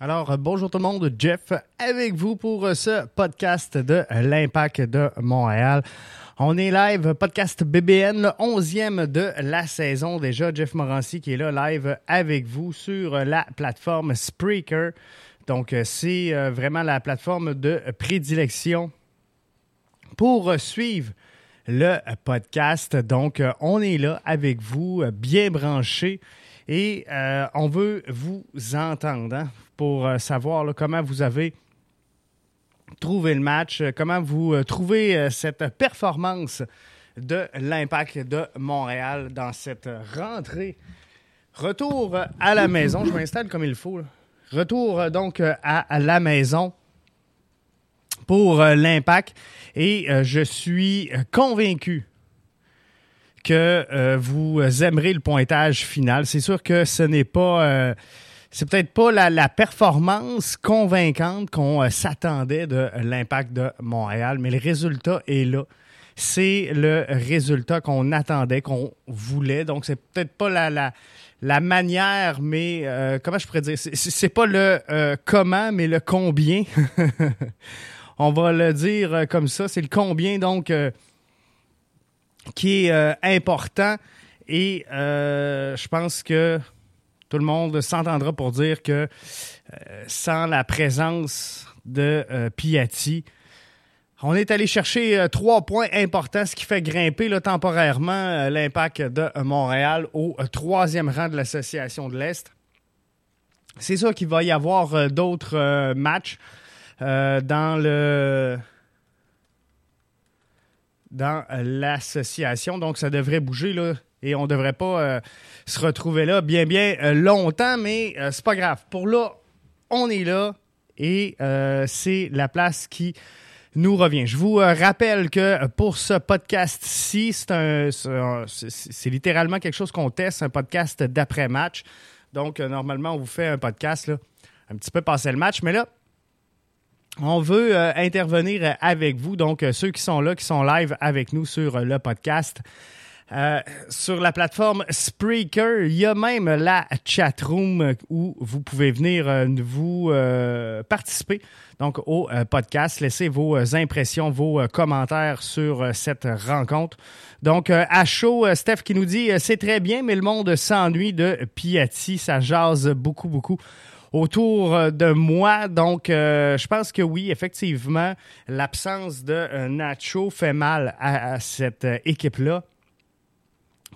Alors, euh, bonjour tout le monde, Jeff avec vous pour euh, ce podcast de l'Impact de Montréal. On est live, podcast BBN, le 11e de la saison déjà. Jeff Morancy qui est là live avec vous sur la plateforme Spreaker. Donc, euh, c'est vraiment la plateforme de prédilection pour suivre le podcast. Donc, on est là avec vous, bien branché. Et on veut vous entendre. Hein pour euh, savoir comment vous avez trouvé le match, euh, comment vous euh, trouvez cette performance de l'impact de Montréal dans cette rentrée. Retour à la maison, je m'installe comme il faut. Retour donc à la maison pour l'impact et je suis convaincu que vous aimerez le pointage final. C'est sûr que ce n'est pas c'est peut-être pas la, performance convaincante qu'on euh, s'attendait de l'impact de Montréal, mais le résultat est là. C'est le résultat qu'on attendait, qu'on voulait. Donc, c'est peut-être pas la, la, manière, mais euh, comment je pourrais dire? C'est pas le euh, comment, mais le combien. On va le dire comme ça. C'est le combien, donc, qui est important. Et je pense que tout le monde s'entendra pour dire que euh, sans la présence de euh, Piatti, on est allé chercher euh, trois points importants, ce qui fait grimper temporairement l'impact de Montréal au troisième rang de l'association de l'Est. C'est sûr qu'il va y avoir d'autres matchs dans le dans l'association, donc ça devrait bouger là et on ne devrait pas euh, se retrouver là bien, bien euh, longtemps, mais euh, c'est pas grave. Pour là, on est là et c'est la place qui nous revient. Je vous rappelle que pour ce podcast-ci, c'est littéralement quelque chose qu'on teste, un podcast d'après-match. Donc, normalement, on vous fait un podcast là, un petit peu passer le match, mais là, on veut intervenir avec vous. Donc, ceux qui sont là, qui sont live avec nous sur le podcast, euh, sur la plateforme Spreaker, il y a même la chatroom où vous pouvez venir euh, vous euh, participer. Donc au podcast, laisser vos impressions, vos commentaires sur cette rencontre. Donc à chaud, Steph qui nous dit c'est très bien, mais le monde s'ennuie de Piatti, ça jase beaucoup beaucoup autour de moi. Donc, je pense que oui, effectivement, l'absence de Nacho fait mal à cette équipe-là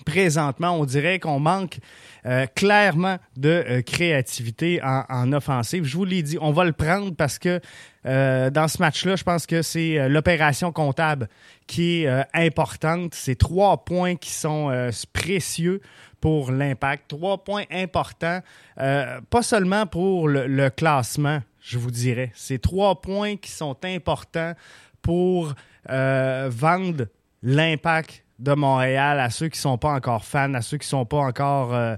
présentement, on dirait qu'on manque euh, clairement de euh, créativité en, offensive. Je vous l'ai dit, on va le prendre parce que euh, dans ce match-là, je pense que c'est l'opération comptable qui est importante. C'est trois points qui sont précieux pour l'impact. Trois points importants, pas seulement pour le, classement, je vous dirais. C'est trois points qui sont importants pour vendre l'impact de Montréal à ceux qui ne sont pas encore fans, à ceux qui ne sont pas encore euh,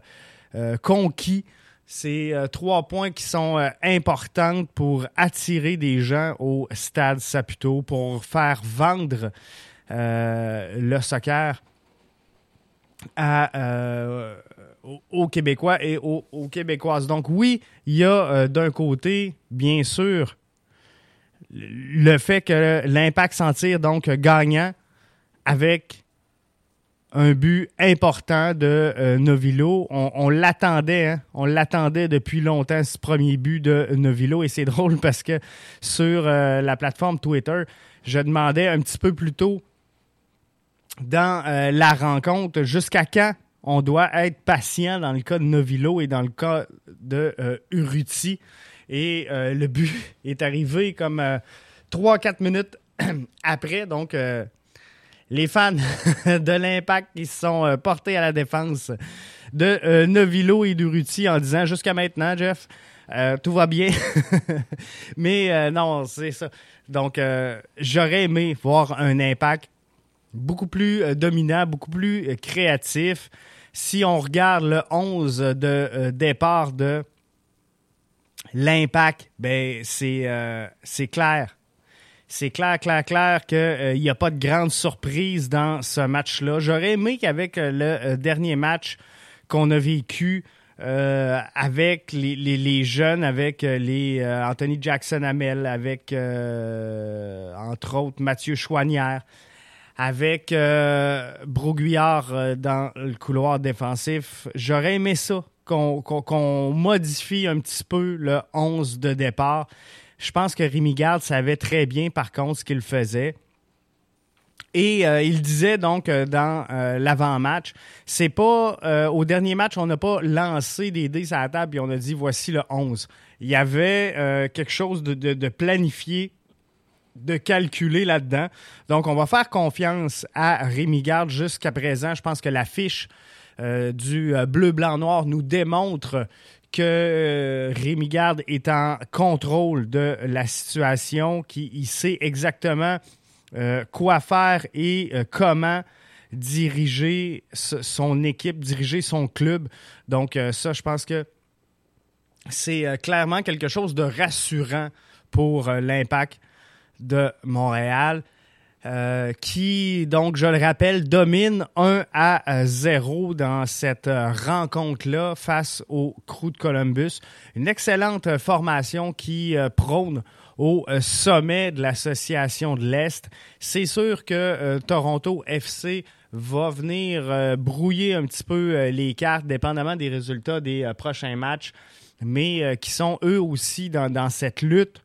euh, conquis. C'est euh, trois points qui sont importants pour attirer des gens au stade Saputo, pour faire vendre le soccer aux, Québécois et aux, aux, Québécoises. Donc oui, il y a d'un côté, bien sûr, le fait que l'impact s'en tire donc gagnant avec un but important de euh, Novilo. On, l'attendait, hein? on l'attendait depuis longtemps, ce premier but de Novilo. Et c'est drôle parce que sur euh, la plateforme Twitter, je demandais un petit peu plus tôt dans euh, la rencontre jusqu'à quand on doit être patient dans le cas de Novilo et dans le cas de Uruti. Et le but est arrivé comme 3-4 minutes après. Donc, les fans de l'Impact qui se sont euh, portés à la défense de euh, Novilo et d'Uruti en disant jusqu'à maintenant, Jeff, euh, tout va bien. Mais non, c'est ça. Donc, j'aurais aimé voir un Impact beaucoup plus dominant, beaucoup plus créatif. Si on regarde le 11 de départ de l'Impact, ben c'est clair c'est clair, clair, clair qu'il euh, n'y a pas de grande surprise dans ce match-là. J'aurais aimé qu'avec euh, le euh, dernier match qu'on a vécu euh, avec les, jeunes, avec euh, les euh, Anthony Jackson Hamel, avec entre autres Mathieu Chouanière, avec Broguillard dans le couloir défensif. J'aurais aimé ça, qu'on modifie un petit peu le 11 de départ. Je pense que Rémi Garde savait très bien, par contre, ce qu'il faisait. Et euh, il disait donc euh, dans euh, l'avant-match, c'est pas au dernier match, on n'a pas lancé des dés à la table et on a dit voici le 11. Il y avait quelque chose de, planifié, de calculé là-dedans. Donc on va faire confiance à Rémi Garde jusqu'à présent. Je pense que la fiche du bleu, blanc, noir nous démontre que Rémi Garde est en contrôle de la situation, qu'il sait exactement euh, quoi faire et euh, comment diriger son équipe, diriger son club. Donc euh, ça, je pense que c'est clairement quelque chose de rassurant pour l'impact de Montréal. Qui, donc, je le rappelle, domine 1 à 0 dans cette rencontre-là face au Crew de Columbus. Une excellente formation qui prône au euh, sommet de l'association de l'Est. C'est sûr que euh, Toronto FC va venir euh, brouiller un petit peu les cartes, dépendamment des résultats des prochains matchs, mais qui sont eux aussi dans, cette lutte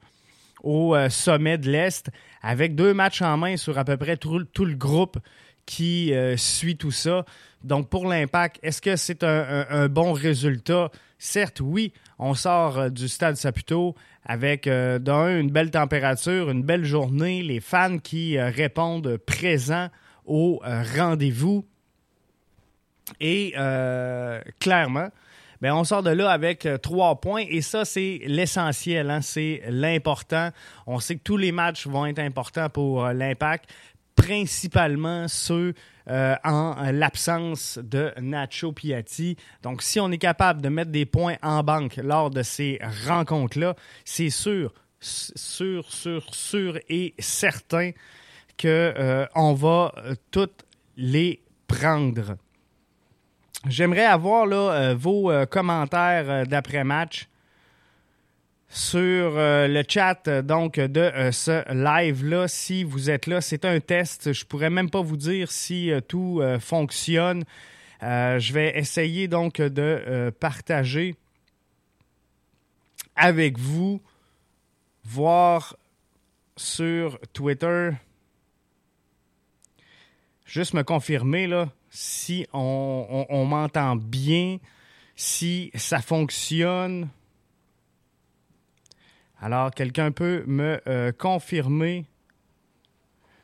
au sommet de l'Est, avec deux matchs en main sur à peu près tout, le groupe qui suit tout ça. Donc pour l'impact, est-ce que c'est un, bon résultat? Certes, oui, on sort du stade Saputo avec euh, d'un, une belle température, une belle journée, les fans qui euh, répondent présents au euh, rendez-vous. Et clairement, ben, on sort de là avec trois points et ça, c'est l'essentiel, hein, c'est l'important. On sait que tous les matchs vont être importants pour l'impact, principalement ceux euh, en l'absence de Nacho Piatti. Donc, si on est capable de mettre des points en banque lors de ces rencontres-là, c'est sûr, sûr, sûr, sûr et certain qu'on euh, va euh, toutes les prendre. J'aimerais avoir là, vos commentaires d'après-match sur euh, le chat euh, donc de euh, ce live-là. Si vous êtes là, c'est un test. Je pourrais même pas vous dire si tout fonctionne. je vais essayer donc de partager avec vous, voir sur Twitter. Juste me confirmer là, si on m'entend bien, si ça fonctionne. Alors, quelqu'un peut me euh, confirmer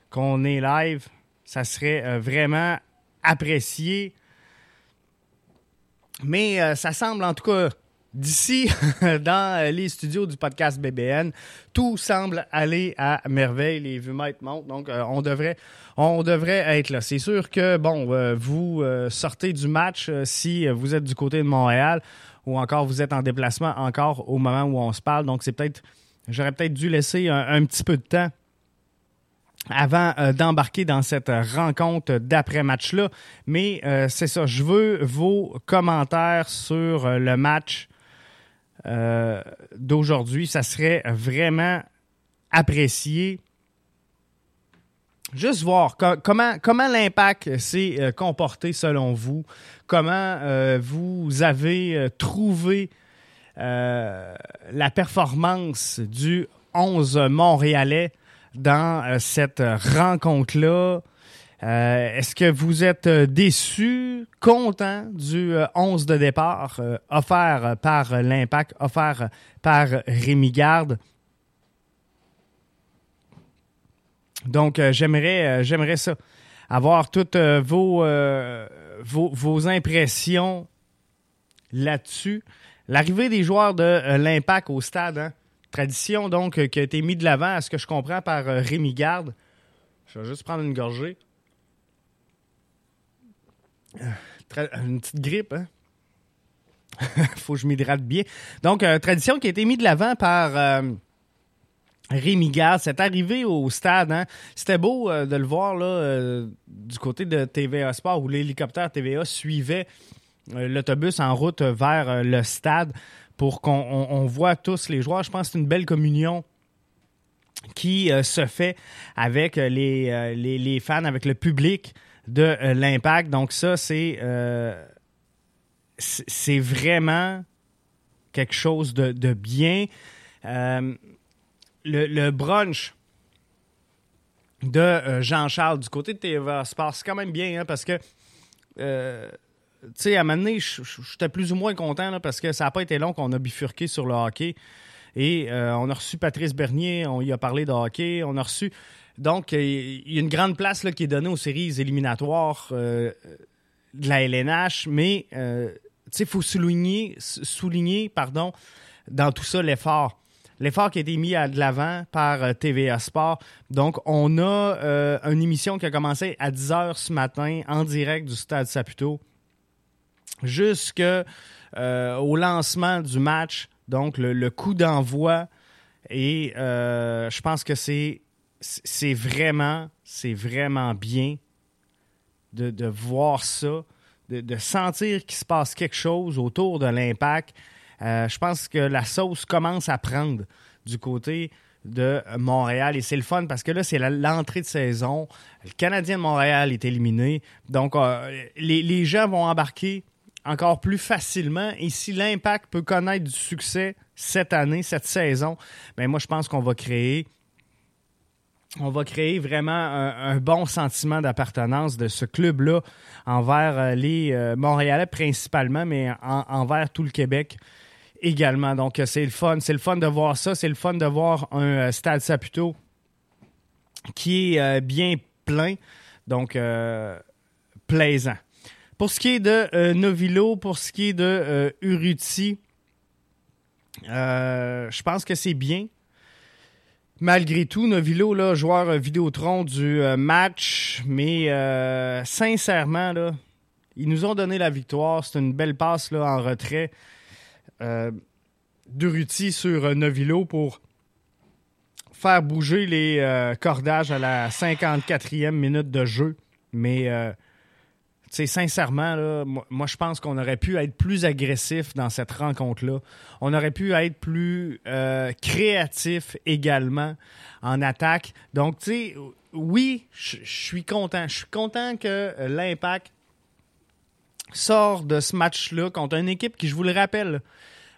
qu'on est live? Ça serait euh, vraiment apprécié. Mais euh, ça semble en tout cas d'ici, dans les studios du podcast BBN, tout semble aller à merveille. Les vues montent. Donc, on, devrait, on devrait être là. C'est sûr que, bon, vous sortez du match si vous êtes du côté de Montréal ou encore vous êtes en déplacement encore au moment où on se parle. Donc, c'est peut-être, j'aurais peut-être dû laisser un, petit peu de temps avant euh, d'embarquer dans cette rencontre d'après-match-là. Mais euh, c'est ça, je veux vos commentaires sur euh, le match d'aujourd'hui. Ça serait vraiment apprécié juste voir comment, comment l'impact s'est euh, comporté selon vous, comment euh, vous avez euh, trouvé la performance du 11 Montréalais dans cette rencontre-là. Est-ce que vous êtes déçu, content du 11 de départ offert par l'impact, offert par Rémi Garde? Donc, euh, j'aimerais, euh, j'aimerais ça. Avoir toutes euh, vos, vos, impressions là-dessus. L'arrivée des joueurs de l'Impact au stade, hein. tradition donc qui a été mise de l'avant, à ce que je comprends, par Rémi Garde. Je vais juste prendre une gorgée. Une petite grippe, hein? Faut que je m'hydrate bien. Donc, tradition qui a été mise de l'avant par Rémi Gard, c'est arrivé au stade. Hein? C'était beau de le voir là, du côté de TVA Sport où l'hélicoptère TVA suivait l'autobus en route vers le stade pour qu'on voit tous les joueurs. Je pense que c'est une belle communion qui se fait avec les, les, fans, avec le public de l'Impact. Donc ça, c'est c'est vraiment quelque chose de, bien. le, le, brunch de euh, Jean-Charles du côté de TVA Sport. C'est quand même bien hein, parce que, euh, tu sais, à un moment donné, j'étais plus ou moins content parce que ça n'a pas été long qu'on a bifurqué sur le hockey. Et euh, on a reçu Patrice Bernier, on y a parlé de hockey. On a reçu. Donc, il y a une grande place là, qui est donnée aux séries éliminatoires de la LNH, mais il faut souligner, souligner pardon, dans tout ça l'effort l'effort qui a été mis à de l'avant par euh, TVA Sport. Donc, on a euh, une émission qui a commencé à 10 h ce matin en direct du Stade Saputo jusqu'au euh, lancement du match. Donc, le, coup d'envoi. Et je pense que c'est, vraiment, c'est vraiment bien de, voir ça, de, sentir qu'il se passe quelque chose autour de l'impact. Euh, je pense que la sauce commence à prendre du côté de Montréal. Et c'est le fun parce que là, c'est l'entrée de saison. Le Canadien de Montréal est éliminé. Donc, euh, les, gens vont embarquer encore plus facilement. Et si l'impact peut connaître du succès cette année, cette saison, bien, moi, je pense qu'on va créer. On va créer vraiment un, bon sentiment d'appartenance de ce club-là envers euh, les Montréalais principalement, mais envers tout le Québec également. Donc, c'est le fun. C'est le fun de voir ça. C'est le fun de voir un euh, Stade Saputo qui est euh, bien plein. Donc, euh, plaisant. Pour ce qui est de Novilo, pour ce qui est de Uruti, je pense que c'est bien. Malgré tout, Novilo, joueur Vidéotron du match, mais sincèrement, ils nous ont donné la victoire. C'est une belle passe en retrait euh, Duruti sur euh, Novilo pour faire bouger les euh, cordages à la 54e minute de jeu. Mais, euh, sincèrement, moi, je pense qu'on aurait pu être plus agressif dans cette rencontre-là. On aurait pu être plus créatif également en attaque. Donc, tu sais, oui, je suis content. Je suis content que l'Impact sort de ce match-là contre une équipe qui, je vous le rappelle,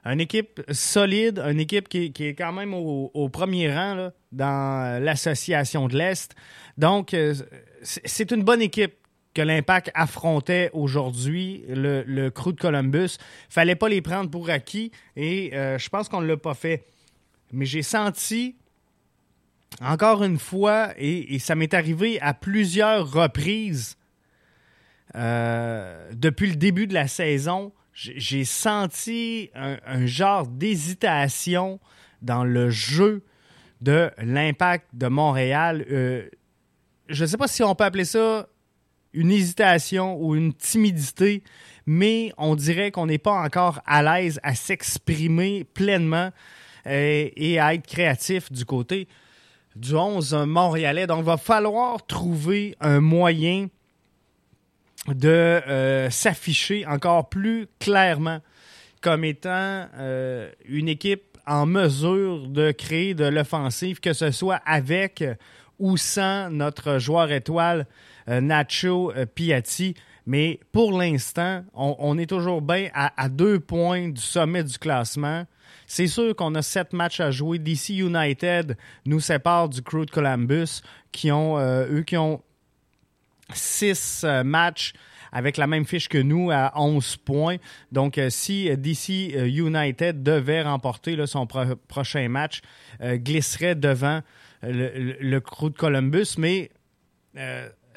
une équipe solide, une équipe qui, est quand même au, premier rang dans l'association de l'Est. Donc, euh, c'est une bonne équipe que l'Impact affrontait aujourd'hui, le, le, crew de Columbus. Fallait pas les prendre pour acquis et euh, je pense qu'on ne l'a pas fait. Mais j'ai senti, encore une fois, et ça m'est arrivé à plusieurs reprises, euh, depuis le début de la saison, j'ai senti un, genre d'hésitation dans le jeu de l'impact de Montréal. Euh, je ne sais pas si on peut appeler ça une hésitation ou une timidité, mais on dirait qu'on n'est pas encore à l'aise à s'exprimer pleinement euh, et à être créatif du côté du 11 montréalais. Donc, il va falloir trouver un moyen de euh, s'afficher encore plus clairement comme étant euh, une équipe en mesure de créer de l'offensive, que ce soit avec ou sans notre joueur étoile Nacho Piatti. Mais pour l'instant, on, est toujours bien à, deux points du sommet du classement. C'est sûr qu'on a sept matchs à jouer. DC United nous sépare du crew de Columbus, qui ont, eux, qui ont six euh, matchs avec la même fiche que nous à 11 points. Donc, euh, si euh, DC United devait remporter son prochain match, glisserait devant le, crew de Columbus, mais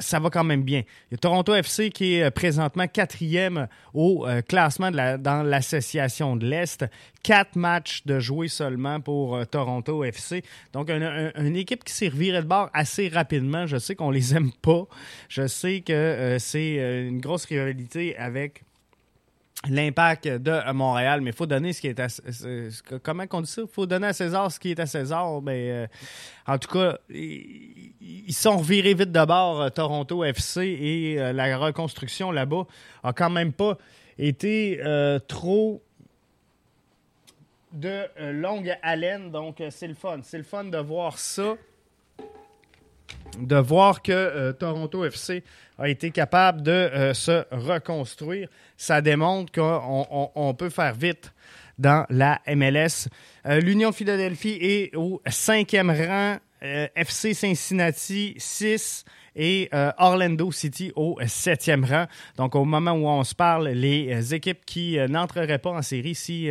ça va quand même bien. Il y a Toronto FC qui est euh, présentement quatrième au euh, classement dans l'association de l'Est. Quatre matchs de jouer seulement pour euh, Toronto FC. Donc, une équipe qui servirait de bord assez rapidement. Je sais qu'on les aime pas. Je sais que c'est une grosse rivalité avec l'impact de Montréal, mais il faut donner ce qui est à comment on dit ça? Faut donner à César ce qui est à César. Mais euh, en tout cas, ils sont revirés vite de bord, euh, Toronto FC, et euh, la reconstruction là-bas a quand même pas été trop de longue haleine. Donc, c'est le fun. C'est le fun de voir ça de voir que Toronto FC a été capable de se reconstruire. Ça démontre qu'on peut faire vite dans la MLS. Euh, L'Union Philadelphie est au cinquième rang, euh, FC Cincinnati 6 et euh, Orlando City au septième rang. Donc au moment où on se parle, les équipes qui n'entreraient pas en série si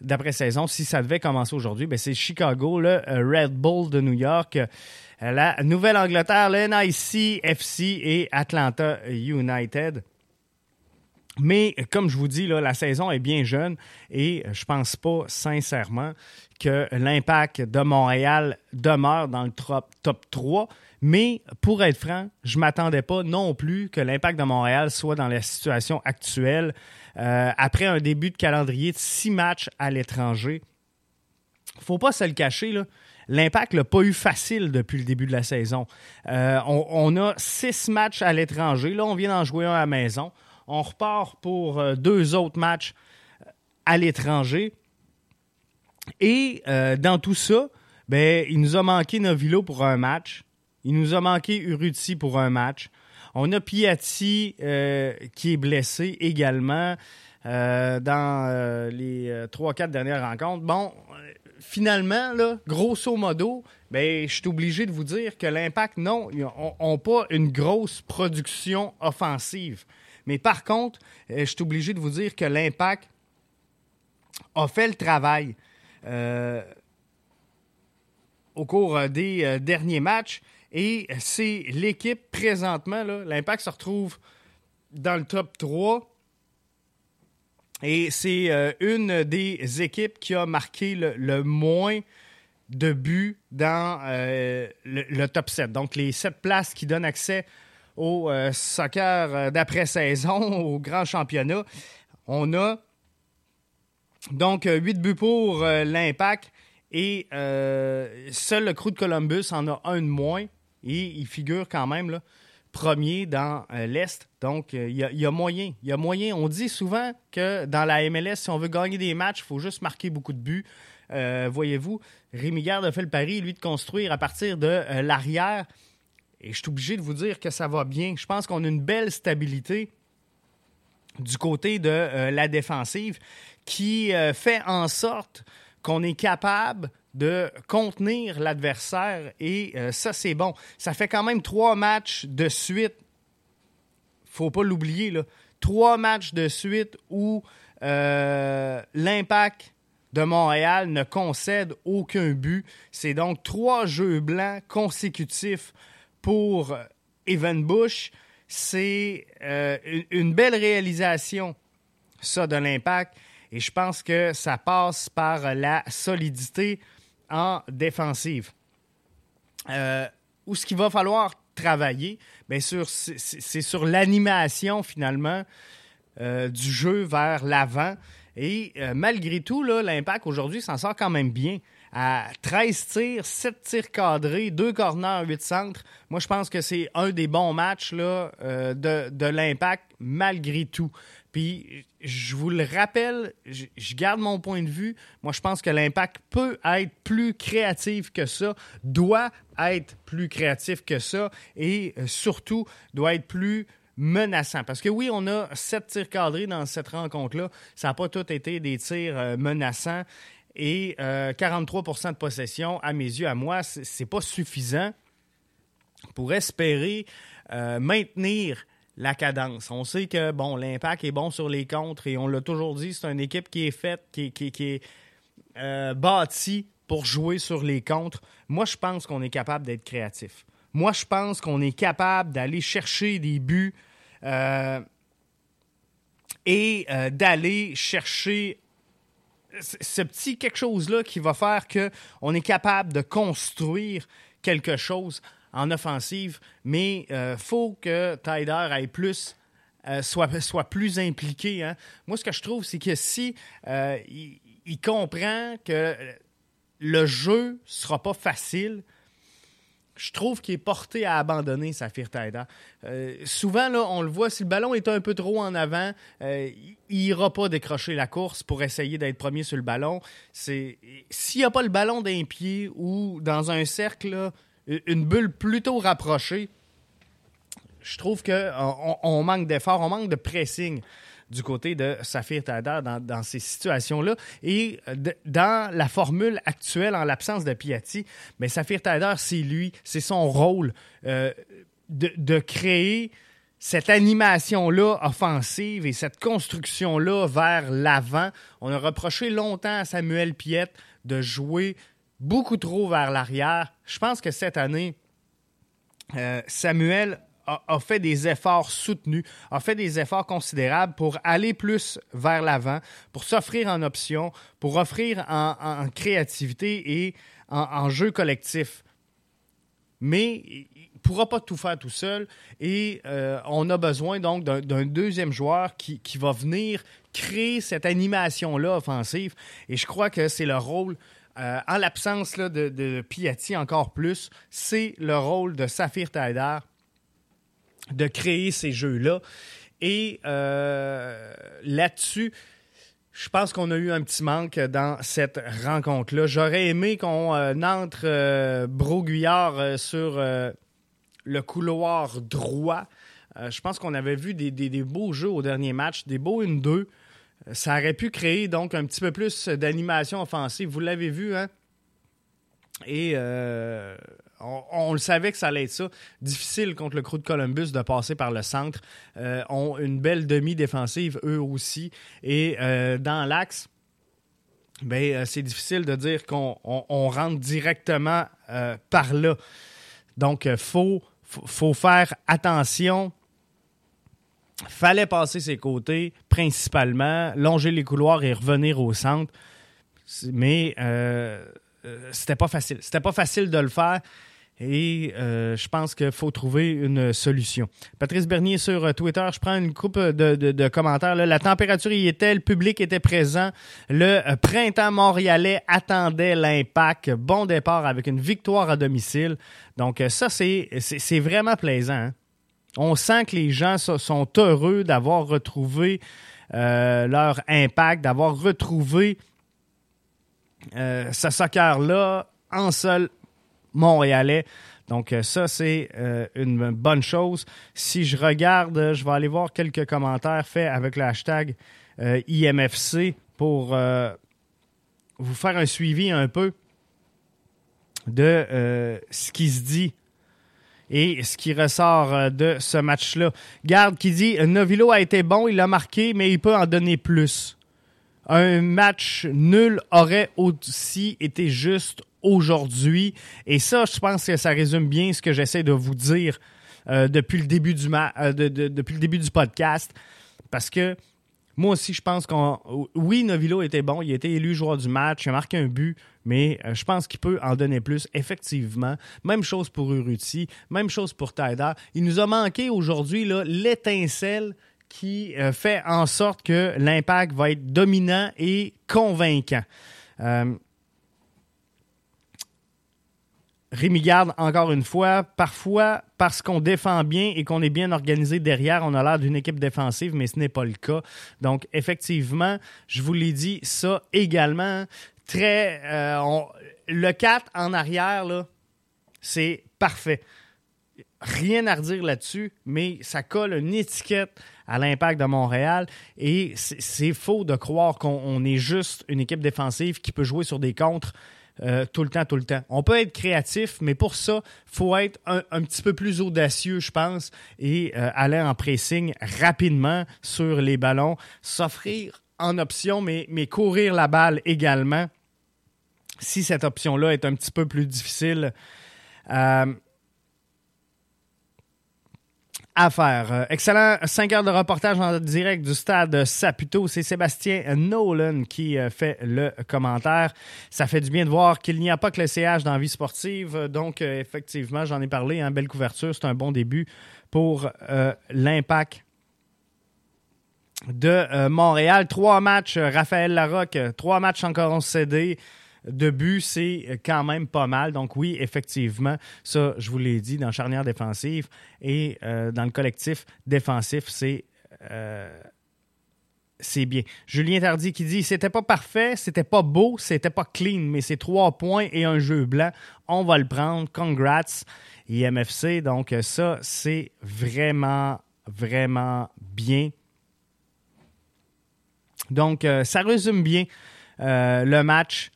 d'après-saison, si ça devait commencer aujourd'hui, ben c'est Chicago, le Red Bull de New York, la Nouvelle-Angleterre, le NIC FC et Atlanta United. Mais comme je vous dis, là, la saison est bien jeune et je pense pas sincèrement que l'impact de Montréal demeure dans le top, top 3. Mais pour être franc, je ne m'attendais pas non plus que l'impact de Montréal soit dans la situation actuelle euh, après un début de calendrier de six matchs à l'étranger. faut pas se le cacher, là. L'impact l'a pas eu facile depuis le début de la saison. Euh, on, a six matchs à l'étranger. Là, on vient d'en jouer un à la maison. On repart pour euh, deux autres matchs euh, à l'étranger. Et dans tout ça, ben, il nous a manqué Novilo pour un match. Il nous a manqué Uruti pour un match. On a Piatti qui est blessé également dans les trois, quatre dernières rencontres. Bon, finalement, grosso modo, ben, je suis obligé de vous dire que l'impact, non, ils n'ont pas une grosse production offensive. Mais par contre, euh, je suis obligé de vous dire que l'impact a fait le travail euh, au cours euh, des derniers matchs. Et c'est l'équipe présentement, l'impact se retrouve dans le top 3. Et c'est une des équipes qui a marqué le, moins de buts dans le, le, top 7. Donc les 7 places qui donnent accès au euh, soccer euh, d'après-saison, au grand championnat. On a donc 8 euh, buts pour l'impact et seul le Crew de Columbus en a un de moins et il figure quand même là, premier dans l'Est. Donc, il y, a moyen. Il y a moyen. On dit souvent que dans la MLS, si on veut gagner des matchs, il faut juste marquer beaucoup de buts. Voyez-vous, Rémi Garde a fait le pari, lui, de construire à partir de l'arrière. Et je suis obligé de vous dire que ça va bien. Je pense qu'on a une belle stabilité du côté de euh, la défensive qui euh, fait en sorte qu'on est capable de contenir l'adversaire et euh, ça c'est bon. Ça fait quand même trois matchs de suite. Faut pas l'oublier. Trois matchs de suite où l'impact de Montréal ne concède aucun but. C'est donc trois jeux blancs consécutifs pour Evan Bush, c'est euh, une belle réalisation, ça, de l'impact. Et je pense que ça passe par la solidité en défensive. Euh, où ce qu'il va falloir travailler, bien sûr, c'est sur l'animation finalement euh, du jeu vers l'avant. Et malgré tout, l'impact aujourd'hui s'en sort quand même bien à 13 tirs, 7 tirs cadrés, 2 corners, 8 centres. Moi, je pense que c'est un des bons matchs là, euh, de, de l'impact malgré tout. Puis, je vous le rappelle, je garde mon point de vue. Moi, je pense que l'impact peut être plus créatif que ça, doit être plus créatif que ça et euh, surtout doit être plus menaçant. Parce que oui, on a sept tirs cadrés dans cette rencontre-là. Ça n'a pas tout été des tirs euh, menaçants et 43% euh, de possession, à mes yeux, à moi, c'est pas suffisant pour espérer euh, maintenir la cadence. On sait que bon, l'impact est bon sur les contres et on l'a toujours dit, c'est une équipe qui est faite, qui, est euh, bâtie pour jouer sur les contres. Moi, je pense qu'on est capable d'être créatif. Moi, je pense qu'on est capable d'aller chercher des buts et d'aller chercher ce petit quelque chose-là qui va faire qu'on est capable de construire quelque chose en offensive, mais euh, faut que Tyder aille plus. Euh, soit, plus impliqué. Hein. Moi, ce que je trouve, c'est que si euh, il, comprend que le jeu sera pas facile, je trouve qu'il est porté à abandonner Safir Taïda. souvent, là, on le voit, si le ballon est un peu trop en avant, il n'ira pas décrocher la course pour essayer d'être premier sur le ballon. S'il n'y a pas le ballon d'un pied ou dans un cercle, une bulle plutôt rapprochée, je trouve qu'on on manque d'effort, on manque de pressing du côté de Safir Tada dans, ces situations-là. Et dans la formule actuelle, en l'absence de Piatti, mais Safir Tada, c'est lui, c'est son rôle euh, de, créer cette animation-là offensive et cette construction-là vers l'avant. On a reproché longtemps à Samuel Piette de jouer beaucoup trop vers l'arrière. Je pense que cette année, euh, Samuel a, fait des efforts soutenus, a fait des efforts considérables pour aller plus vers l'avant, pour s'offrir en option, pour offrir en, créativité et en, jeu collectif. Mais il ne pourra pas tout faire tout seul et euh, on a besoin donc d'un deuxième joueur qui, va venir créer cette animation-là offensive. Et je crois que c'est le rôle euh, en l'absence de, Piatti encore plus, c'est le rôle de Saphir Taider de créer ces jeux-là. Et euh, là-dessus, je pense qu'on a eu un petit manque dans cette rencontre-là. J'aurais aimé qu'on euh, entre Broguillard sur le couloir droit. je pense qu'on avait vu des, des, beaux jeux au dernier match, des beaux 1-2. Ça aurait pu créer donc un petit peu plus d'animation offensive. Vous l'avez vu, hein? Et on, le savait que ça allait être ça. Difficile contre le crew de Columbus de passer par le centre. Euh, ont une belle demi-défensive, eux aussi. Et euh, dans l'axe, ben, euh, c'est difficile de dire qu'on rentre directement par là. Donc, il faut, faut, faire attention. Fallait passer ses côtés, principalement, longer les couloirs et revenir au centre. Mais c'était pas facile. C'était pas facile de le faire. Et euh, je pense qu'il faut trouver une solution. Patrice Bernier sur euh, Twitter, je prends une coupe de, commentaires. La température y était, le public était présent. Le euh, printemps montréalais attendait l'impact. Bon départ avec une victoire à domicile. Donc ça, c'est vraiment plaisant. Hein. On sent que les gens sont heureux d'avoir retrouvé leur impact, d'avoir retrouvé ce soccer-là en seul montréalais. Donc euh, ça, c'est euh, une bonne chose. Si je regarde, je vais aller voir quelques commentaires faits avec le hashtag euh, IMFC pour vous faire un suivi un peu de ce qui se dit et ce qui ressort de ce match-là. Garde qui dit Novilo a été bon, il l'a marqué, mais il peut en donner plus. Un match nul aurait aussi été juste aujourd'hui. Et ça, je pense que ça résume bien ce que j'essaie de vous dire euh, depuis, le début du euh, depuis le début du podcast. Parce que moi aussi, je pense qu'on. Oui, Novilo était bon, il a été élu joueur du match, il a marqué un but, mais euh, je pense qu'il peut en donner plus, effectivement. Même chose pour Uruti, même chose pour Taida. Il nous a manqué aujourd'hui l'étincelle qui fait en sorte que l'impact va être dominant et convaincant. Rémi Garde, encore une fois, parfois, parce qu'on défend bien et qu'on est bien organisé derrière, on a l'air d'une équipe défensive, mais ce n'est pas le cas. Donc, effectivement, je vous l'ai dit, ça également, très. Euh, le 4 en arrière, c'est parfait. Rien à redire là-dessus, mais ça colle une étiquette à l'impact de Montréal. Et c'est faux de croire qu'on est juste une équipe défensive qui peut jouer sur des contres euh, tout le temps, tout le temps. On peut être créatif, mais pour ça, il faut être un, petit peu plus audacieux, je pense, et euh, aller en pressing rapidement sur les ballons, s'offrir en option, mais, courir la balle également, si cette option-là est un petit peu plus difficile. Euh, à faire. Euh, excellent 5 heures de reportage en direct du stade Saputo. C'est Sébastien Nolan qui euh, fait le commentaire. Ça fait du bien de voir qu'il n'y a pas que le CH dans la vie sportive. Donc, euh, effectivement, j'en ai parlé. Hein, belle couverture. C'est un bon début pour l'impact de Montréal. Trois matchs, Raphaël Larocque. Trois matchs encore CD. De buts, c'est quand même pas mal. Donc oui, effectivement, ça, je vous l'ai dit, dans charnière défensive et euh, dans le collectif défensif, c'est... Euh, c'est bien. Julien Tardy qui dit c'était pas parfait, c'était pas beau, c'était pas clean, mais c'est trois points et un jeu blanc. On va le prendre. Congrats, IMFC. Donc, ça, c'est vraiment, vraiment bien. Donc, euh, ça résume bien euh, le match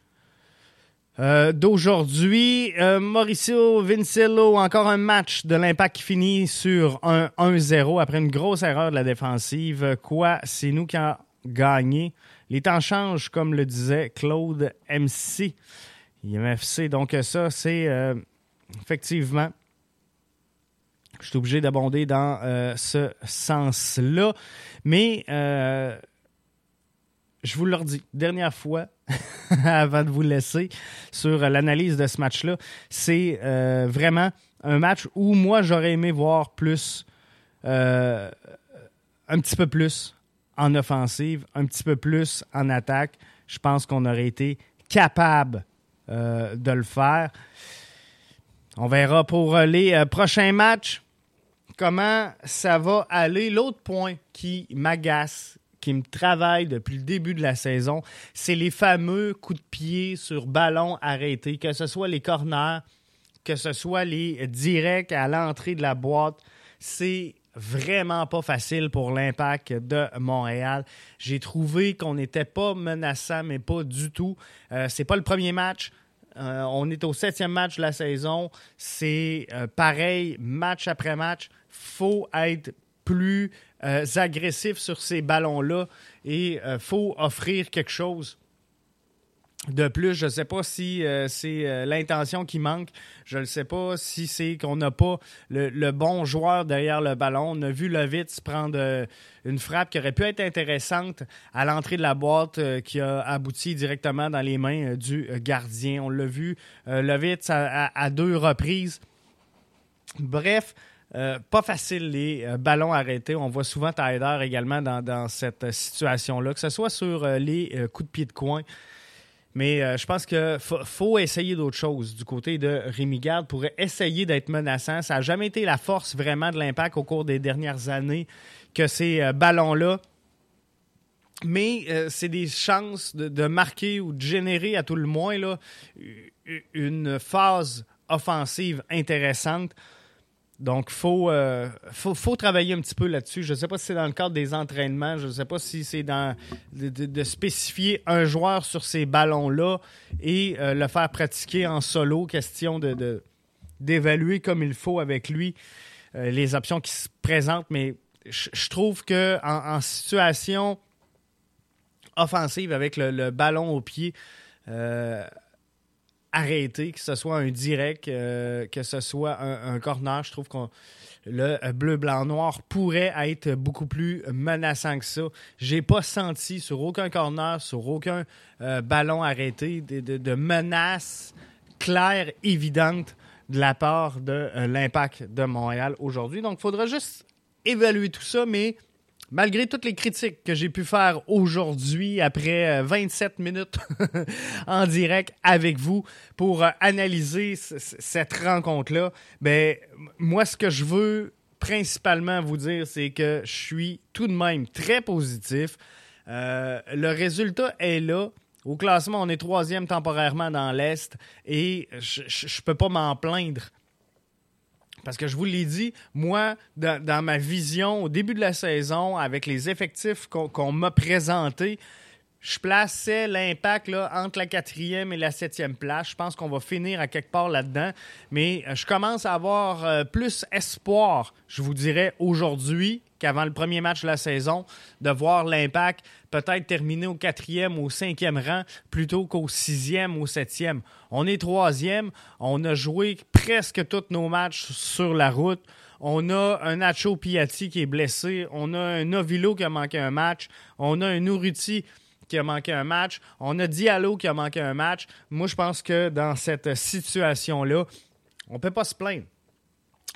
euh, d'aujourd'hui. Mauricio Vincello, encore un match de l'impact qui finit sur un 1-0 après une grosse erreur de la défensive. Quoi, c'est nous qui avons gagné. Les temps changent, comme le disait Claude MC. IMFC, donc ça, c'est effectivement je suis obligé d'abonder dans ce sens-là. Mais je vous le redis, dernière fois, avant de vous laisser sur l'analyse de ce match-là, c'est euh, vraiment un match où moi, j'aurais aimé voir plus, euh, un petit peu plus en offensive, un petit peu plus en attaque. Je pense qu'on aurait été capable euh, de le faire. On verra pour les prochains matchs comment ça va aller. L'autre point qui m'agace, qui me travaille depuis le début de la saison, c'est les fameux coups de pied sur ballon arrêté, que ce soit les corners, que ce soit les directs à l'entrée de la boîte. C'est vraiment pas facile pour l'impact de Montréal. J'ai trouvé qu'on n'était pas menaçant, mais pas du tout. Euh, c'est pas le premier match. Euh, on est au septième match de la saison. C'est euh, pareil, match après match. faut être plus euh, agressif sur ces ballons-là et il euh, faut offrir quelque chose. De plus, je ne sais pas si euh, c'est l'intention qui manque. Je ne sais pas si c'est qu'on n'a pas le, bon joueur derrière le ballon. On a vu Lovitz prendre une frappe qui aurait pu être intéressante à l'entrée de la boîte qui a abouti directement dans les mains du gardien. On l'a vu, Lovitz à, deux reprises. Bref, euh, pas facile les euh, ballons arrêtés. On voit souvent Tyler également dans, cette situation-là, que ce soit sur euh, les coups de pied de coin. Mais je pense qu'il faut, essayer d'autres choses du côté de Rémi Garde pour essayer d'être menaçant. Ça n'a jamais été la force vraiment de l'impact au cours des dernières années que ces ballons-là. Mais c'est des chances de, de, marquer ou de générer à tout le moins là, une phase offensive intéressante. Donc, il euh, faut, faut, travailler un petit peu là-dessus. Je ne sais pas si c'est dans le cadre des entraînements, je ne sais pas si c'est dans de, spécifier un joueur sur ces ballons-là et euh, le faire pratiquer en solo, question de, d'évaluer comme il faut avec lui euh, les options qui se présentent. Mais je, trouve que en, situation offensive avec le, ballon au pied, arrêter, que ce soit un direct, euh, que ce soit un, corner. Je trouve que le bleu, blanc, noir pourrait être beaucoup plus menaçant que ça. J'ai pas senti sur aucun corner, sur aucun euh, ballon arrêté de, de, menace claire, évidente de la part de euh, l'impact de Montréal aujourd'hui. Donc, il faudra juste évaluer tout ça, mais malgré toutes les critiques que j'ai pu faire aujourd'hui, après 27 euh, minutes en direct avec vous pour euh, analyser cette rencontre-là, ben, moi, ce que je veux principalement vous dire, c'est que je suis tout de même très positif. Euh, le résultat est là. Au classement, on est troisième temporairement dans l'Est et je ne peux pas m'en plaindre parce que je vous l'ai dit, moi, dans, ma vision au début de la saison, avec les effectifs qu'on m'a présentés, je plaçais l'impact entre la quatrième et la septième place. Je pense qu'on va finir à quelque part là-dedans. Mais euh, je commence à avoir euh, plus espoir, je vous dirais, aujourd'hui qu'avant le premier match de la saison, de voir l'impact peut-être terminer au quatrième ou au cinquième rang plutôt qu'au sixième ou au septième. On est troisième. On a joué presque tous nos matchs sur la route. On a un Nacho Piatti qui est blessé. On a un Novilo qui a manqué un match. On a un Uruti qui a manqué un match. On a Diallo qui a manqué un match. Moi, je pense que dans cette situation-là, on ne peut pas se plaindre.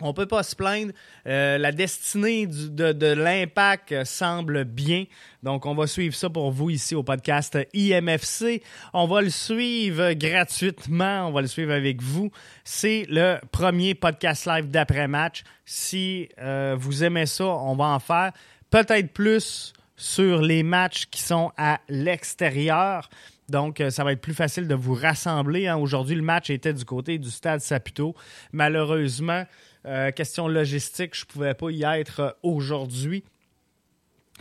On peut pas se plaindre. Euh, la destinée de, l'impact semble bien. Donc, on va suivre ça pour vous ici au podcast IMFC. On va le suivre gratuitement. On va le suivre avec vous. C'est le premier podcast live d'après-match. Si euh, vous aimez ça, on va en faire. Peut-être plus sur les matchs qui sont à l'extérieur. Donc, euh, ça va être plus facile de vous rassembler. Hein. Aujourd'hui, le match était du côté du stade Saputo. Malheureusement, euh, question logistique, je ne pouvais pas y être euh, aujourd'hui.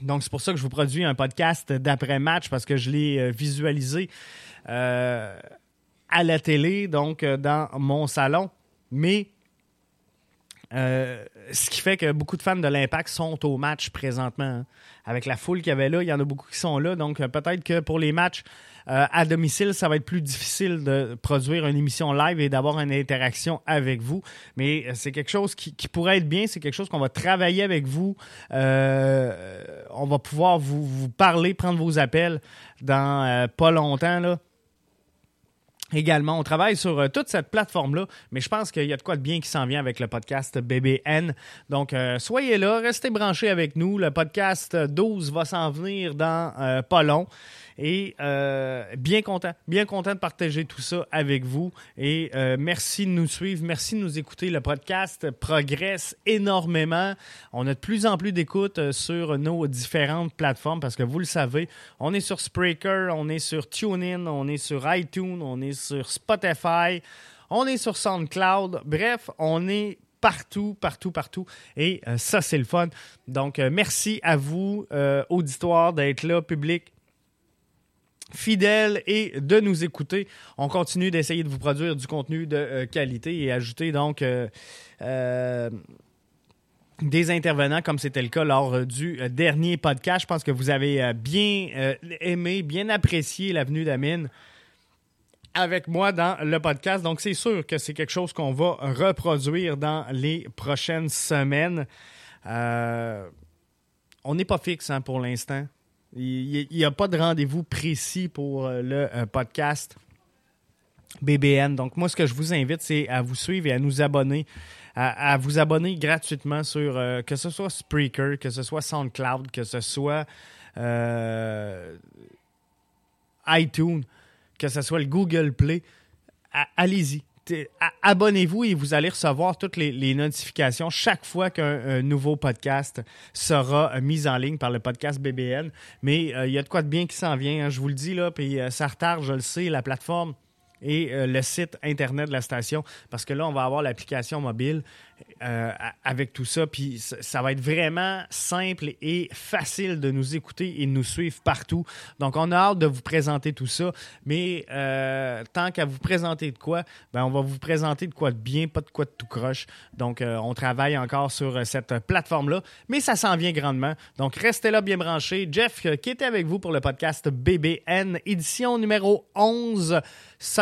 Donc, c'est pour ça que je vous produis un podcast d'après-match parce que je l'ai visualisé à la télé, donc dans mon salon. Mais ce qui fait que beaucoup de fans de l'Impact sont au match présentement. Hein. Avec la foule qu'il y avait là, il y en a beaucoup qui sont là. Donc, peut-être que pour les matchs euh, à domicile, ça va être plus difficile de produire une émission live et d'avoir une interaction avec vous. Mais euh, c'est quelque chose qui, pourrait être bien. C'est quelque chose qu'on va travailler avec vous. Euh, on va pouvoir vous, parler, prendre vos appels dans pas longtemps. Là également. On travaille sur toute cette plateforme-là, mais je pense qu'il y a de quoi de bien qui s'en vient avec le podcast BBN. Donc, soyez là, restez branchés avec nous. Le podcast 12 va s'en venir dans pas long. Et euh, bien content, bien content de partager tout ça avec vous. Et euh, merci de nous suivre, merci de nous écouter. Le podcast progresse énormément. On a de plus en plus d'écoutes euh, sur nos différentes plateformes parce que vous le savez, on est sur Spreaker, on est sur TuneIn, on est sur iTunes, on est sur Spotify, on est sur SoundCloud. Bref, on est partout, partout, partout. Et ça, c'est le fun. Donc, merci à vous, auditoire, d'être là, public fidèle et de nous écouter. On continue d'essayer de vous produire du contenu de euh, qualité et ajouter donc euh, euh, des intervenants comme c'était le cas lors du dernier podcast. Je pense que vous avez bien aimé, bien apprécié la venue d'Amine avec moi dans le podcast. Donc c'est sûr que c'est quelque chose qu'on va reproduire dans les prochaines semaines. on n'est pas fixe hein, pour l'instant. Il n'y a pas de rendez-vous précis pour euh, le euh, podcast BBN. Donc, moi, ce que je vous invite, c'est à vous suivre et à nous abonner. À, vous abonner gratuitement sur euh, que ce soit Spreaker, que ce soit SoundCloud, que ce soit iTunes, que ce soit le Google Play. Allez-y abonnez-vous et vous allez recevoir toutes les, notifications chaque fois qu'un nouveau podcast sera euh, mis en ligne par le podcast BBN. Mais euh, il y a de quoi de bien qui s'en vient, hein, je vous le dis là, puis euh, ça retarde, je le sais, la plateforme et le site internet de la station parce que là on va avoir l'application mobile euh, avec tout ça. Puis ça va être vraiment simple et facile de nous écouter et de nous suivre partout. Donc, on a hâte de vous présenter tout ça. Mais euh, tant qu'à vous présenter de quoi, ben, on va vous présenter de quoi de bien, pas de quoi de tout croche. Donc, euh, on travaille encore sur cette plateforme-là. Mais ça s'en vient grandement. Donc, restez là bien branchés. Jeff, qui était avec vous pour le podcast BBN, édition numéro 11,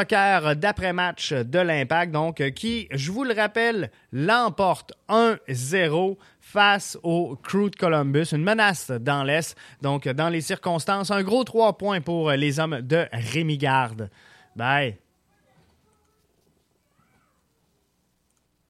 d'après-match de l'Impact. Donc, qui, je vous le rappelle, l'emporte 1-0 face au Crew de Columbus, une menace dans l'Est. Donc, dans les circonstances, un gros 3 points pour les hommes de Rémi Garde. Bye.